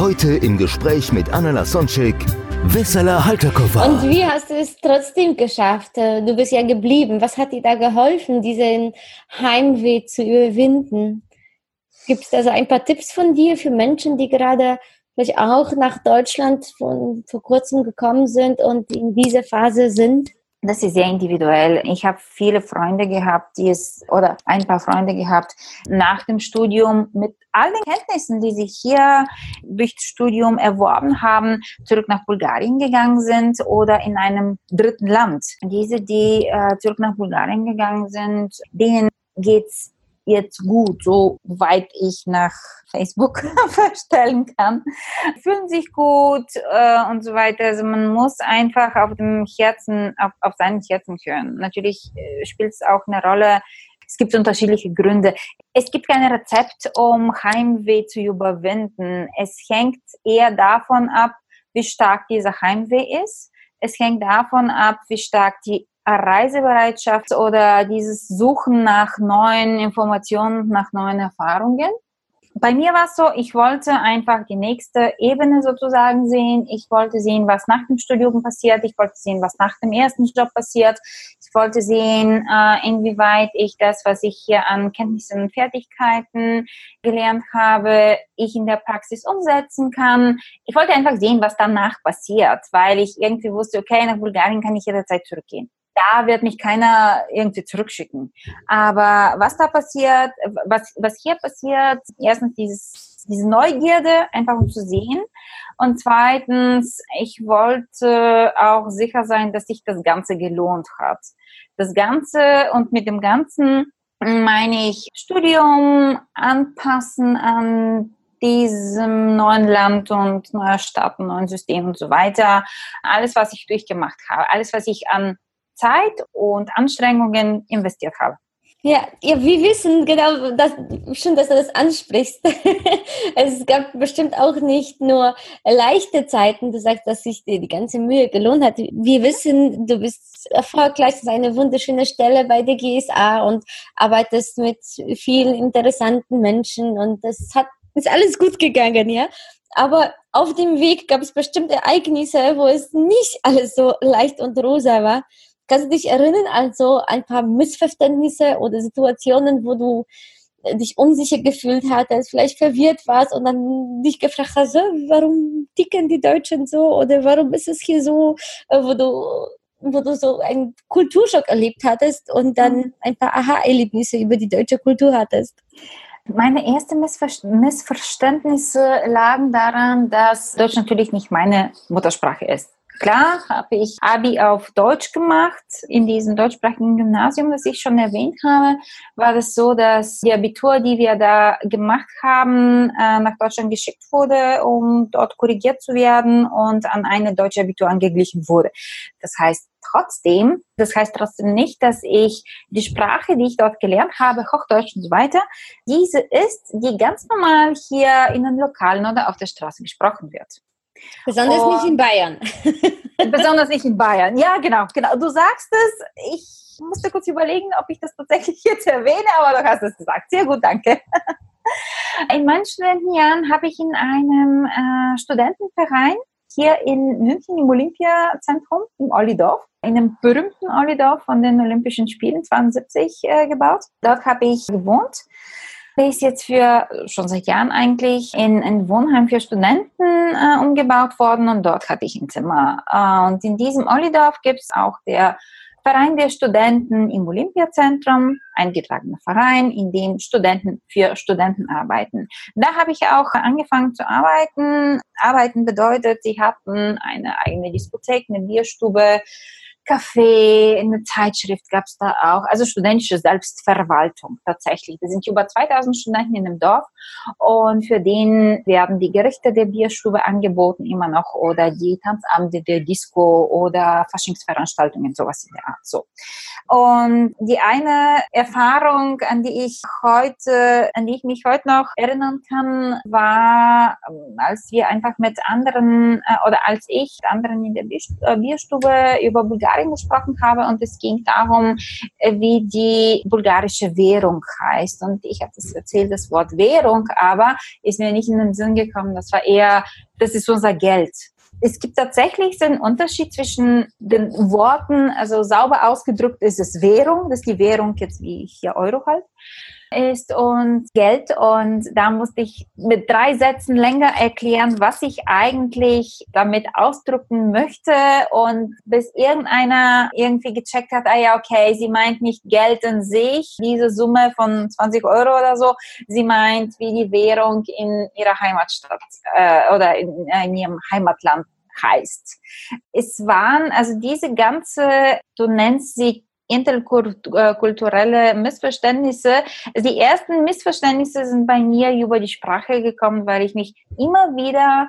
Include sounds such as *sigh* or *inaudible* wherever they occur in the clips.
Heute im Gespräch mit Anna Lasonczek, Wessela Halterkoffer. Und wie hast du es trotzdem geschafft? Äh, Du bist ja geblieben. Was hat dir da geholfen, diesen Heimweh zu überwinden? Gibt es da so ein paar Tipps von dir für Menschen, die gerade vielleicht auch nach Deutschland von vor kurzem gekommen sind und in dieser Phase sind? Das ist sehr individuell. Ich habe viele Freunde gehabt, die es, oder ein paar Freunde gehabt, nach dem Studium mit all den Kenntnissen, die sie hier durch das Studium erworben haben, zurück nach Bulgarien gegangen sind oder in einem dritten Land. Diese, die äh, zurück nach Bulgarien gegangen sind, denen geht's jetzt gut, so weit ich nach Facebook *laughs* verstellen kann, fühlen sich gut äh, und so weiter. Also man muss einfach auf dem Herzen, auf, auf seinen Herzen hören. Natürlich äh, spielt es auch eine Rolle. Es gibt unterschiedliche Gründe. Es gibt kein Rezept, um Heimweh zu überwinden. Es hängt eher davon ab, wie stark dieser Heimweh ist. Es hängt davon ab, wie stark die Reisebereitschaft oder dieses Suchen nach neuen Informationen, nach neuen Erfahrungen. Bei mir war es so, ich wollte einfach die nächste Ebene sozusagen sehen. Ich wollte sehen, was nach dem Studium passiert. Ich wollte sehen, was nach dem ersten Job passiert. Ich wollte sehen, äh, inwieweit ich das, was ich hier an Kenntnissen und Fertigkeiten gelernt habe, ich in der Praxis umsetzen kann. Ich wollte einfach sehen, was danach passiert, weil ich irgendwie wusste, okay, nach Bulgarien kann ich jederzeit zurückgehen da wird mich keiner irgendwie zurückschicken. Aber was da passiert, was, was hier passiert, erstens dieses, diese Neugierde, einfach um zu sehen. Und zweitens, ich wollte auch sicher sein, dass sich das Ganze gelohnt hat. Das Ganze und mit dem Ganzen meine ich Studium anpassen an diesem neuen Land und neuer Stadt, neuen System und so weiter. Alles, was ich durchgemacht habe, alles, was ich an Zeit und Anstrengungen investiert habe. Ja, ja, wir wissen genau, dass, schön, dass du das ansprichst. *laughs* es gab bestimmt auch nicht nur leichte Zeiten. Du sagst, dass sich dir die ganze Mühe gelohnt hat. Wir wissen, du bist erfolgreich, das ist eine wunderschöne Stelle bei der GSA und arbeitest mit vielen interessanten Menschen und das hat, ist alles gut gegangen, ja. Aber auf dem Weg gab es bestimmte Ereignisse, wo es nicht *laughs* alles so leicht und rosa war. Kannst du dich erinnern an so ein paar Missverständnisse oder Situationen, wo du dich unsicher gefühlt hattest, vielleicht verwirrt warst und dann dich gefragt hast, warum ticken die Deutschen so oder warum ist es hier so, wo du wo du so einen Kulturschock erlebt hattest und dann ein paar Aha-Erlebnisse über die deutsche Kultur hattest? Meine ersten Missver Missverständnisse lagen daran, dass Deutsch natürlich nicht meine Muttersprache ist. Klar habe ich Abi auf Deutsch gemacht. In diesem deutschsprachigen Gymnasium, das ich schon erwähnt habe, war es so, dass die Abitur, die wir da gemacht haben, äh, nach Deutschland geschickt wurde, um dort korrigiert zu werden und an eine deutsche Abitur angeglichen wurde. Das heißt, trotzdem, das heißt trotzdem nicht, dass ich die Sprache, die ich dort gelernt habe, Hochdeutsch und so weiter, diese ist, die ganz normal hier in den Lokalen oder auf der Straße gesprochen wird. Besonders Und- nicht in Bayern. *laughs* Besonders nicht in Bayern. Ja, genau, genau. Du sagst es. Ich musste kurz überlegen, ob ich das tatsächlich *laughs* jetzt erwähne, aber du hast es gesagt. Sehr gut, danke. *laughs* In meinen Studentenjahren habe ich in einem äh, Studentenverein hier in München im Olympiazentrum im Ollidorf, in einem berühmten Ollidorf von den Olympischen Spielen 72 äh, gebaut. Dort habe ich gewohnt. Der ist jetzt für schon seit Jahren eigentlich in ein Wohnheim für Studenten äh, umgebaut worden und dort hatte ich ein Zimmer. Äh, und in diesem Ollidorf gibt es auch der Verein der Studenten im Olympiazentrum, eingetragener Verein, in dem Studenten für Studenten arbeiten. Da habe ich auch angefangen zu arbeiten. Arbeiten bedeutet, sie hatten eine eigene Diskothek, eine Bierstube, Café, eine Zeitschrift gab es da auch, also studentische Selbstverwaltung tatsächlich. Da sind über 2000 Studenten in dem Dorf und für den werden die Gerichte der Bierstube angeboten immer noch oder die Tanzabende der Disco oder Faschingsveranstaltungen, sowas in der Art. So. Und die eine Erfahrung, an die ich heute, an die ich mich heute noch erinnern kann, war, als wir einfach mit anderen äh, oder als ich mit anderen in der äh, Bierstube über Bulgarien gesprochen habe und es ging darum, äh, wie die bulgarische Währung heißt. Und ich habe das erzählt, das Wort Währung, aber ist mir nicht in den Sinn gekommen. Das war eher, das ist unser Geld es gibt tatsächlich einen Unterschied zwischen den Worten, also sauber ausgedrückt ist es Währung, das ist die Währung jetzt wie hier Euro halt ist und Geld. Und da musste ich mit drei Sätzen länger erklären, was ich eigentlich damit ausdrücken möchte. Und bis irgendeiner irgendwie gecheckt hat, ah ja, okay, sie meint nicht Geld in sich, diese Summe von 20 Euro oder so. Sie meint wie die Währung in ihrer Heimatstadt äh, oder in, in ihrem Heimatland heißt. Es waren also diese ganze, du nennst sie interkulturelle Missverständnisse. Die ersten Missverständnisse sind bei mir über die Sprache gekommen, weil ich mich immer wieder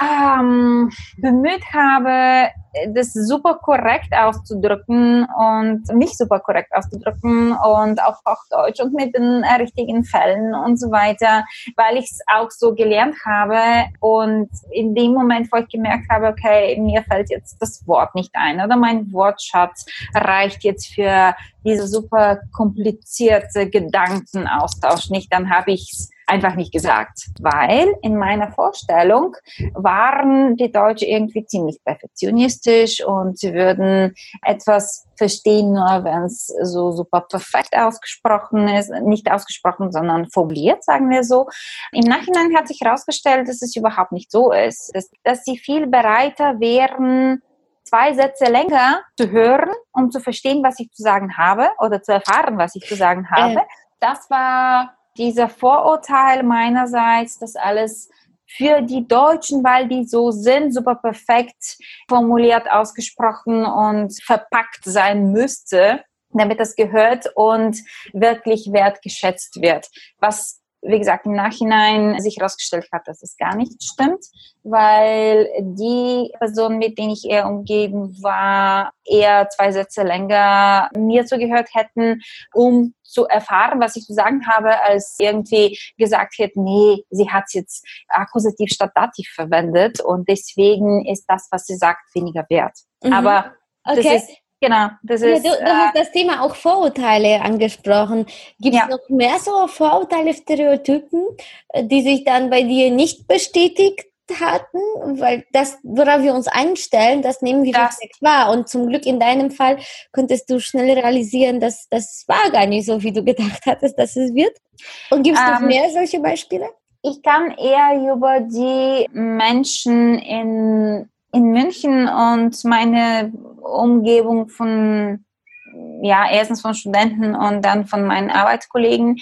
ähm, bemüht habe, das super korrekt auszudrücken und mich super korrekt auszudrücken und auf Hochdeutsch und mit den richtigen Fällen und so weiter, weil ich es auch so gelernt habe und in dem Moment, wo ich gemerkt habe, okay, mir fällt jetzt das Wort nicht ein oder mein Wortschatz reicht jetzt für diese super komplizierte Gedankenaustausch nicht, dann habe ich es einfach nicht gesagt, weil in meiner Vorstellung waren die Deutschen irgendwie ziemlich perfektionistisch und sie würden etwas verstehen, nur wenn es so super perfekt ausgesprochen ist, nicht ausgesprochen, sondern formuliert, sagen wir so. Im Nachhinein hat sich herausgestellt, dass es überhaupt nicht so ist, dass, dass sie viel bereiter wären, zwei Sätze länger zu hören, um zu verstehen, was ich zu sagen habe oder zu erfahren, was ich zu sagen habe. Äh. Das war dieser Vorurteil meinerseits, dass alles für die Deutschen, weil die so sind, super perfekt formuliert, ausgesprochen und verpackt sein müsste, damit das gehört und wirklich wertgeschätzt wird. Was wie gesagt, im Nachhinein sich herausgestellt hat, dass es gar nicht stimmt, weil die Person, mit denen ich eher umgeben war, eher zwei Sätze länger mir zugehört hätten, um zu erfahren, was ich zu sagen habe, als irgendwie gesagt hätte, nee, sie hat jetzt Akkusativ statt Dativ verwendet und deswegen ist das, was sie sagt, weniger wert. Mhm. Aber okay. das ist Genau, das ist. Ja, du, du hast äh, das Thema auch Vorurteile angesprochen. Gibt es ja. noch mehr so Vorurteile, Stereotypen, äh, die sich dann bei dir nicht bestätigt hatten? Weil das, worauf wir uns einstellen, das nehmen wir das wahr. Und zum Glück in deinem Fall konntest du schnell realisieren, dass das war gar nicht so, wie du gedacht hattest, dass es wird. Und gibt es ähm, noch mehr solche Beispiele? Ich kann eher über die Menschen in in München und meine Umgebung von ja, erstens von Studenten und dann von meinen Arbeitskollegen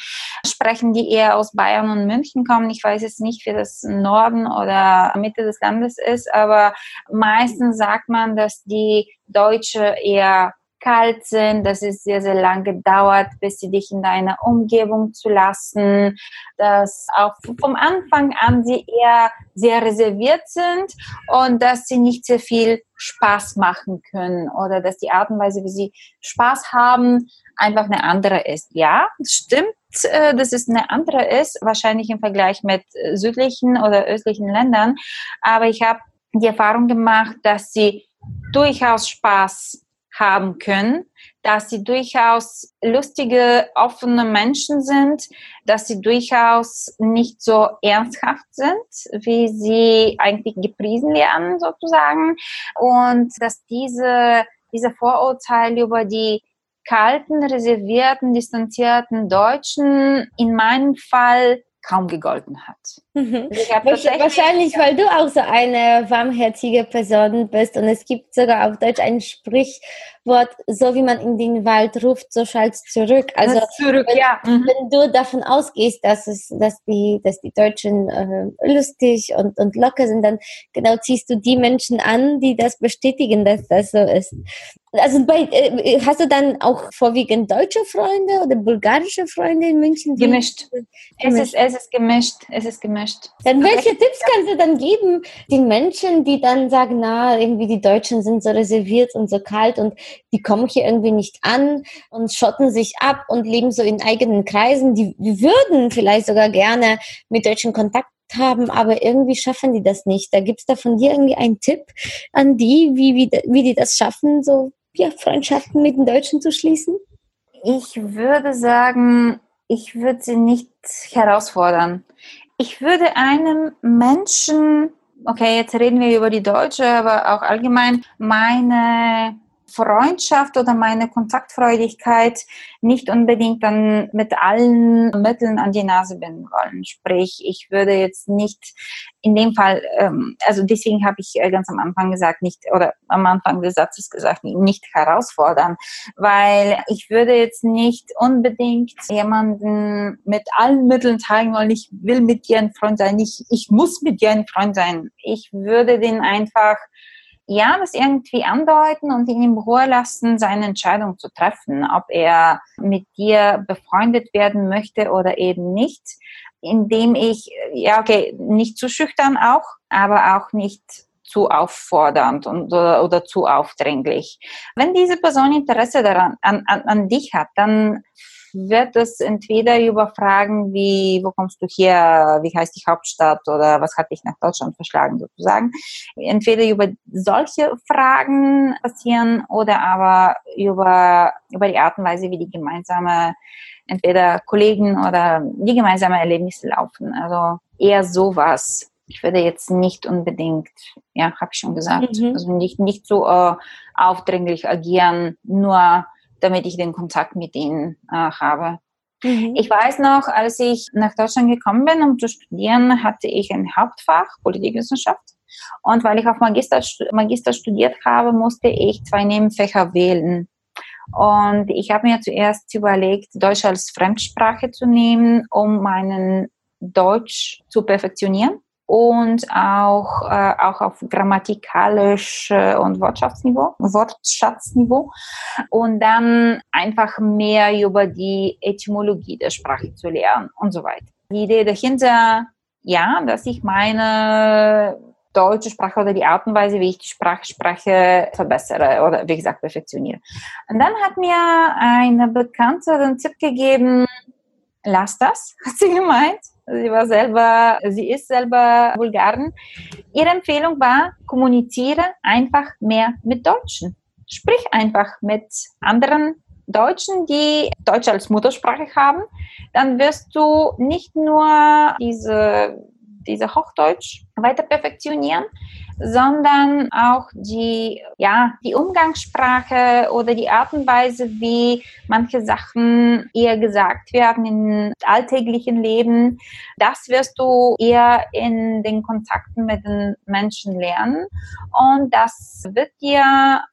sprechen, die eher aus Bayern und München kommen. Ich weiß jetzt nicht, wie das Norden oder Mitte des Landes ist, aber meistens sagt man, dass die Deutsche eher kalt sind, dass es sehr, sehr lange dauert, bis sie dich in deiner Umgebung zu lassen, dass auch vom Anfang an sie eher sehr reserviert sind und dass sie nicht sehr viel Spaß machen können oder dass die Art und Weise, wie sie Spaß haben, einfach eine andere ist. Ja, stimmt, äh, dass es eine andere ist, wahrscheinlich im Vergleich mit südlichen oder östlichen Ländern, aber ich habe die Erfahrung gemacht, dass sie durchaus Spaß haben können, dass sie durchaus lustige, offene Menschen sind, dass sie durchaus nicht so ernsthaft sind, wie sie eigentlich gepriesen werden sozusagen und dass diese, diese Vorurteile über die kalten, reservierten, distanzierten Deutschen in meinem Fall kaum gegolten hat. Mhm. Wahrscheinlich, weil du auch so eine warmherzige Person bist und es gibt sogar auf Deutsch ein Sprichwort, so wie man in den Wald ruft, so schallt zurück. Also zurück, wenn, ja. Mhm. wenn, du davon ausgehst, dass es, dass die, dass die Deutschen äh, lustig und, und locker sind, dann genau ziehst du die Menschen an, die das bestätigen, dass das so ist. Also bei, äh, hast du dann auch vorwiegend deutsche Freunde oder bulgarische Freunde in München? Gemischt. Es ist, es ist gemischt. Es ist gemischt. Dann welche Tipps kannst du dann geben den Menschen, die dann sagen, na, irgendwie die Deutschen sind so reserviert und so kalt und die kommen hier irgendwie nicht an und schotten sich ab und leben so in eigenen Kreisen. Die, die würden vielleicht sogar gerne mit Deutschen Kontakt haben, aber irgendwie schaffen die das nicht. Da gibt es da von dir irgendwie einen Tipp an die, wie, wie, wie die das schaffen, so ja, Freundschaften mit den Deutschen zu schließen? Ich würde sagen, ich würde sie nicht herausfordern. Ich würde einem Menschen, okay, jetzt reden wir über die Deutsche, aber auch allgemein, meine Freundschaft oder meine Kontaktfreudigkeit nicht unbedingt dann mit allen Mitteln an die Nase binden wollen. Sprich, ich würde jetzt nicht in dem Fall, ähm, also deswegen habe ich äh, ganz am Anfang gesagt, nicht, oder am Anfang des Satzes gesagt, nicht herausfordern, weil ich würde jetzt nicht unbedingt jemanden mit allen Mitteln zeigen wollen, ich will mit dir ein Freund sein, ich, ich muss mit dir ein Freund sein. Ich würde den einfach ja, das irgendwie andeuten und ihn in Ruhe lassen, seine Entscheidung zu treffen, ob er mit dir befreundet werden möchte oder eben nicht, indem ich, ja, okay, nicht zu schüchtern auch, aber auch nicht zu auffordernd und, oder, oder zu aufdringlich. Wenn diese Person Interesse daran, an, an, an dich hat, dann wird es entweder über Fragen wie, wo kommst du her, wie heißt die Hauptstadt oder was hat dich nach Deutschland verschlagen sozusagen, entweder über solche Fragen passieren oder aber über, über die Art und Weise, wie die gemeinsame, entweder Kollegen oder die gemeinsame Erlebnisse laufen. Also eher sowas. Ich würde jetzt nicht unbedingt, ja, habe ich schon gesagt, mhm. also nicht, nicht so äh, aufdringlich agieren, nur damit ich den Kontakt mit ihnen äh, habe. Mhm. Ich weiß noch, als ich nach Deutschland gekommen bin, um zu studieren, hatte ich ein Hauptfach Politikwissenschaft. Und weil ich auf Magister, Magister studiert habe, musste ich zwei Nebenfächer wählen. Und ich habe mir zuerst überlegt, Deutsch als Fremdsprache zu nehmen, um meinen Deutsch zu perfektionieren und auch, äh, auch auf grammatikalisch äh, und Wortschaftsniveau, Wortschatzniveau und dann einfach mehr über die Etymologie der Sprache zu lernen und so weiter. Die Idee dahinter, ja, dass ich meine deutsche Sprache oder die Art und Weise, wie ich die Sprache spreche, verbessere oder wie gesagt perfektioniere. Und dann hat mir eine Bekannte den Tipp gegeben, lass das, *laughs* hat sie gemeint Sie war selber, sie ist selber Bulgarin. Ihre Empfehlung war, kommuniziere einfach mehr mit Deutschen. Sprich einfach mit anderen Deutschen, die Deutsch als Muttersprache haben. Dann wirst du nicht nur diese, diese Hochdeutsch weiter perfektionieren, sondern auch die, ja, die Umgangssprache oder die Art und Weise, wie manche Sachen eher gesagt werden im alltäglichen Leben. Das wirst du eher in den Kontakten mit den Menschen lernen. Und das wird dir,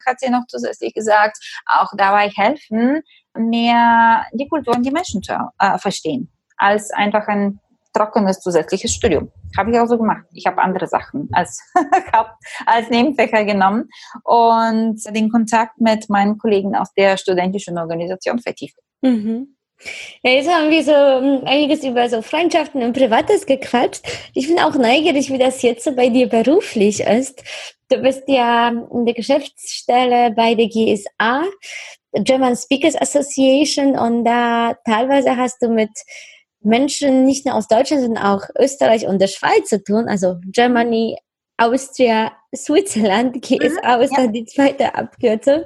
hat sie noch zusätzlich gesagt, auch dabei helfen, mehr die Kultur und die Menschen zu äh, verstehen, als einfach ein trockenes zusätzliches Studium. Habe ich auch so gemacht. Ich habe andere Sachen als, *laughs* als Nebenfächer genommen und den Kontakt mit meinen Kollegen aus der studentischen Organisation vertieft. Mhm. Ja, jetzt haben wir so hm, einiges über so Freundschaften und Privates gequatscht. Ich bin auch neugierig, wie das jetzt so bei dir beruflich ist. Du bist ja in der Geschäftsstelle bei der GSA, German Speakers Association, und da teilweise hast du mit Menschen nicht nur aus Deutschland, sondern auch Österreich und der Schweiz zu tun, also Germany, Austria, Switzerland, GSA ist ja. dann die zweite Abkürzung.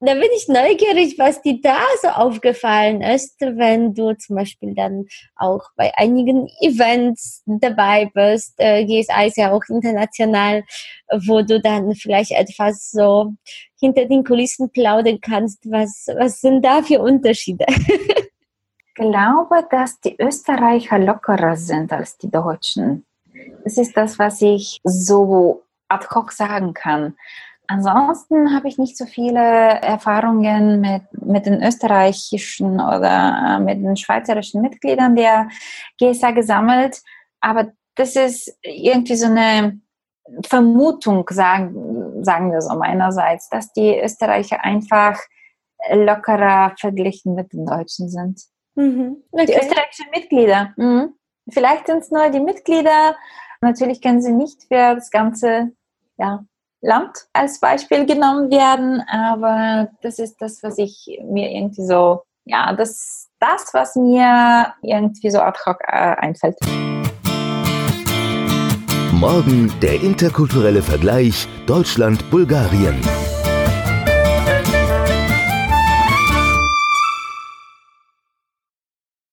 Da bin ich neugierig, was dir da so aufgefallen ist, wenn du zum Beispiel dann auch bei einigen Events dabei bist. Äh, GSA ist ja auch international, wo du dann vielleicht etwas so hinter den Kulissen plaudern kannst. Was, was sind da für Unterschiede? *laughs* glaube, dass die Österreicher lockerer sind als die Deutschen. Das ist das, was ich so ad hoc sagen kann. Ansonsten habe ich nicht so viele Erfahrungen mit, mit den österreichischen oder äh, mit den schweizerischen Mitgliedern der GSA gesammelt. Aber das ist irgendwie so eine Vermutung, sagen, sagen wir so meinerseits, dass die Österreicher einfach lockerer verglichen mit den Deutschen sind. Mhm. Okay. Die österreichischen Mitglieder. Mhm. Vielleicht sind es nur die Mitglieder. Natürlich können sie nicht für das ganze ja, Land als Beispiel genommen werden, aber das ist das, was ich mir irgendwie so, ja, das, das was mir irgendwie so ad hoc äh, einfällt. Morgen der interkulturelle Vergleich Deutschland-Bulgarien.